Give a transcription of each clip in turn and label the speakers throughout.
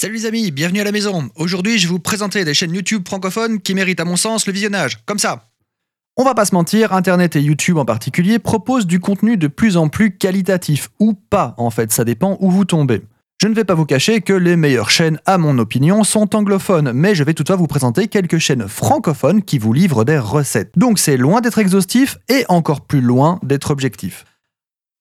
Speaker 1: Salut les amis, bienvenue à la maison. Aujourd'hui, je vais vous présenter des chaînes YouTube francophones qui méritent à mon sens le visionnage, comme ça. On va pas se mentir, Internet et YouTube en particulier proposent du contenu de plus en plus qualitatif, ou pas en fait, ça dépend où vous tombez. Je ne vais pas vous cacher que les meilleures chaînes, à mon opinion, sont anglophones, mais je vais toutefois vous présenter quelques chaînes francophones qui vous livrent des recettes. Donc c'est loin d'être exhaustif et encore plus loin d'être objectif.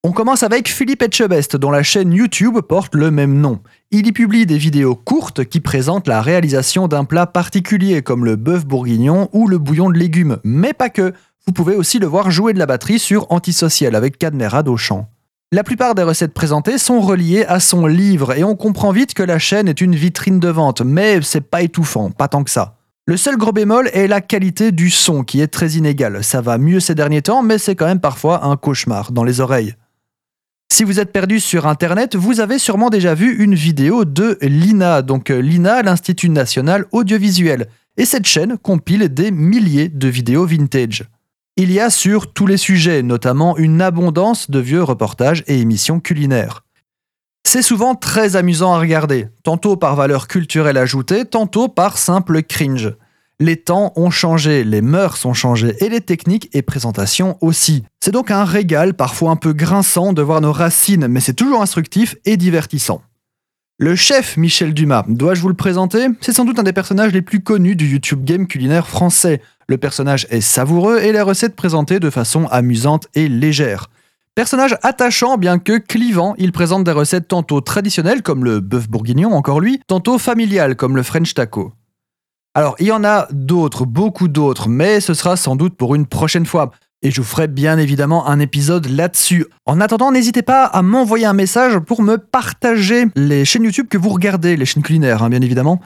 Speaker 1: On commence avec Philippe Etchebest, dont la chaîne YouTube porte le même nom. Il y publie des vidéos courtes qui présentent la réalisation d'un plat particulier, comme le bœuf bourguignon ou le bouillon de légumes, mais pas que. Vous pouvez aussi le voir jouer de la batterie sur Antisocial avec Cadmera chant. La plupart des recettes présentées sont reliées à son livre et on comprend vite que la chaîne est une vitrine de vente, mais c'est pas étouffant, pas tant que ça. Le seul gros bémol est la qualité du son qui est très inégale. Ça va mieux ces derniers temps, mais c'est quand même parfois un cauchemar dans les oreilles. Si vous êtes perdu sur Internet, vous avez sûrement déjà vu une vidéo de l'INA, donc euh, l'INA, l'Institut national audiovisuel. Et cette chaîne compile des milliers de vidéos vintage. Il y a sur tous les sujets, notamment une abondance de vieux reportages et émissions culinaires. C'est souvent très amusant à regarder, tantôt par valeur culturelle ajoutée, tantôt par simple cringe. Les temps ont changé, les mœurs ont changé et les techniques et présentations aussi. C'est donc un régal, parfois un peu grinçant, de voir nos racines, mais c'est toujours instructif et divertissant. Le chef Michel Dumas, dois-je vous le présenter? C'est sans doute un des personnages les plus connus du YouTube game culinaire français. Le personnage est savoureux et les recettes présentées de façon amusante et légère. Personnage attachant bien que clivant, il présente des recettes tantôt traditionnelles comme le bœuf bourguignon encore lui, tantôt familiales comme le French taco. Alors il y en a d'autres, beaucoup d'autres, mais ce sera sans doute pour une prochaine fois. Et je vous ferai bien évidemment un épisode là-dessus. En attendant, n'hésitez pas à m'envoyer un message pour me partager les chaînes YouTube que vous regardez, les chaînes culinaires hein, bien évidemment,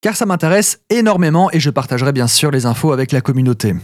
Speaker 1: car ça m'intéresse énormément et je partagerai bien sûr les infos avec la communauté.